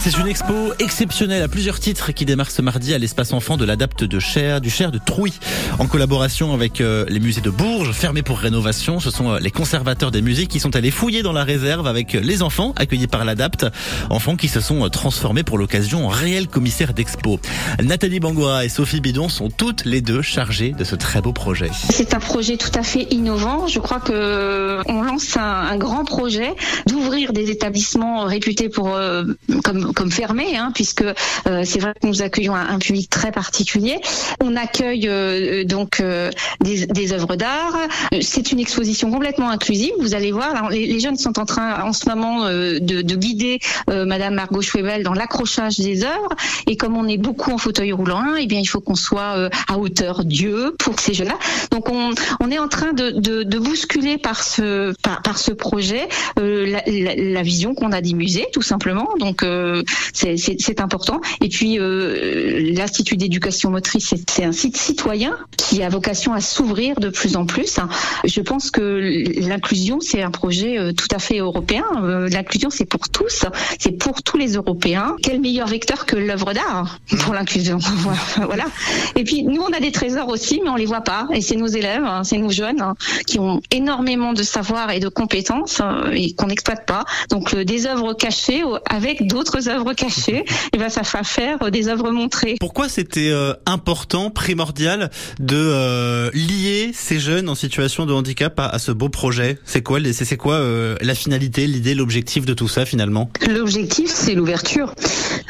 C'est une expo exceptionnelle à plusieurs titres qui démarre ce mardi à l'espace enfant de l'adapte de Cher, du Cher de Trouy, en collaboration avec euh, les musées de Bourges, fermés pour rénovation. Ce sont euh, les conservateurs des musées qui sont allés fouiller dans la réserve avec euh, les enfants accueillis par l'adapte, enfants qui se sont transformés pour l'occasion en réels commissaires d'expo. Nathalie Bangoura et Sophie Bidon sont toutes les deux chargées de ce très beau projet. C'est un projet tout à fait innovant. Je crois que on lance un, un grand projet d'ouvrir des établissements réputés pour comme comme, fermé, hein, puisque euh, c'est vrai que nous accueillons un, public très particulier. On accueille euh, donc euh, des, des œuvres d'art. C'est une exposition complètement inclusive. Vous allez voir, les, jeunes sont en train en ce moment de, de, guider Madame Margot Schwebel dans l'accrochage des œuvres. Et comme on est beaucoup en fauteuil roulant, eh bien il faut qu'on soit à hauteur Dieu pour ces jeunes-là. Donc on, on, est en train de, de, de bousculer par ce par, ce projet la, la, la, vision qu'on a des musées, tout simplement. Donc c'est important. Et puis euh, l'Institut d'éducation motrice, c'est un site citoyen qui a vocation à s'ouvrir de plus en plus. Je pense que l'inclusion, c'est un projet euh, tout à fait européen. Euh, l'inclusion, c'est pour tous, c'est pour tous les Européens. Quel meilleur vecteur que l'œuvre d'art pour l'inclusion Voilà. Et puis nous, on a des trésors aussi, mais on les voit pas. Et c'est nos élèves, hein, c'est nos jeunes hein, qui ont énormément de savoir et de compétences et qu'on n'exploite pas. Donc des œuvres cachées avec d'autres œuvres cachées, et ben ça va faire des œuvres montrées. Pourquoi c'était euh, important, primordial de euh, lier ces jeunes en situation de handicap à, ce beau projet? C'est quoi, c'est quoi euh, la finalité, l'idée, l'objectif de tout ça finalement? L'objectif, c'est l'ouverture.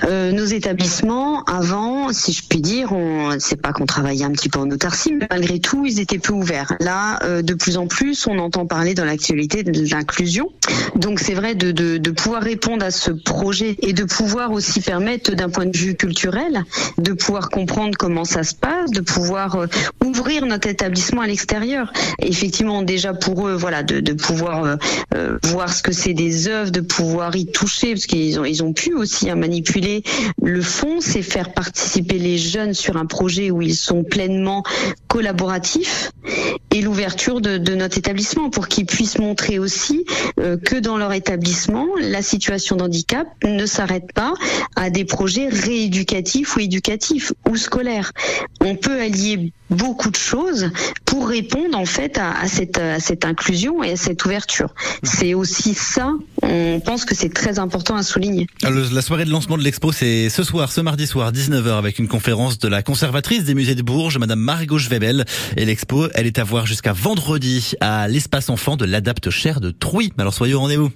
nos établissements, avant, si je puis dire, on, c'est pas qu'on travaillait un petit peu en autarcie, mais malgré tout, ils étaient peu ouverts. Là, de plus en plus, on entend parler dans l'actualité de l'inclusion. Donc c'est vrai de, de, de pouvoir répondre à ce projet et de pouvoir aussi permettre d'un point de vue culturel de pouvoir comprendre comment ça se passe, de pouvoir euh, ouvrir notre établissement à l'extérieur. Effectivement, déjà pour eux, voilà, de, de pouvoir euh, euh, voir ce que c'est des œuvres, de pouvoir y toucher, parce qu'ils ont ils ont pu aussi hein, manipuler le fond, c'est faire participer les jeunes sur un projet où ils sont pleinement collaboratifs et l'ouverture de, de, notre établissement pour qu'ils puissent montrer aussi que dans leur établissement, la situation d'handicap ne s'arrête pas à des projets rééducatifs ou éducatifs ou scolaires. On peut allier beaucoup de choses pour répondre en fait à, cette, à cette inclusion et à cette ouverture. C'est aussi ça, on pense que c'est très important à souligner. La soirée de lancement de l'expo, c'est ce soir, ce mardi soir, 19h, avec une conférence de la conservatrice des musées de Bourges, Madame Margot Schwebel. Et l'expo, elle est à voir jusqu'à vendredi à l'espace enfant de l'Adapte Cher de Trouy. Alors soyez au rendez-vous.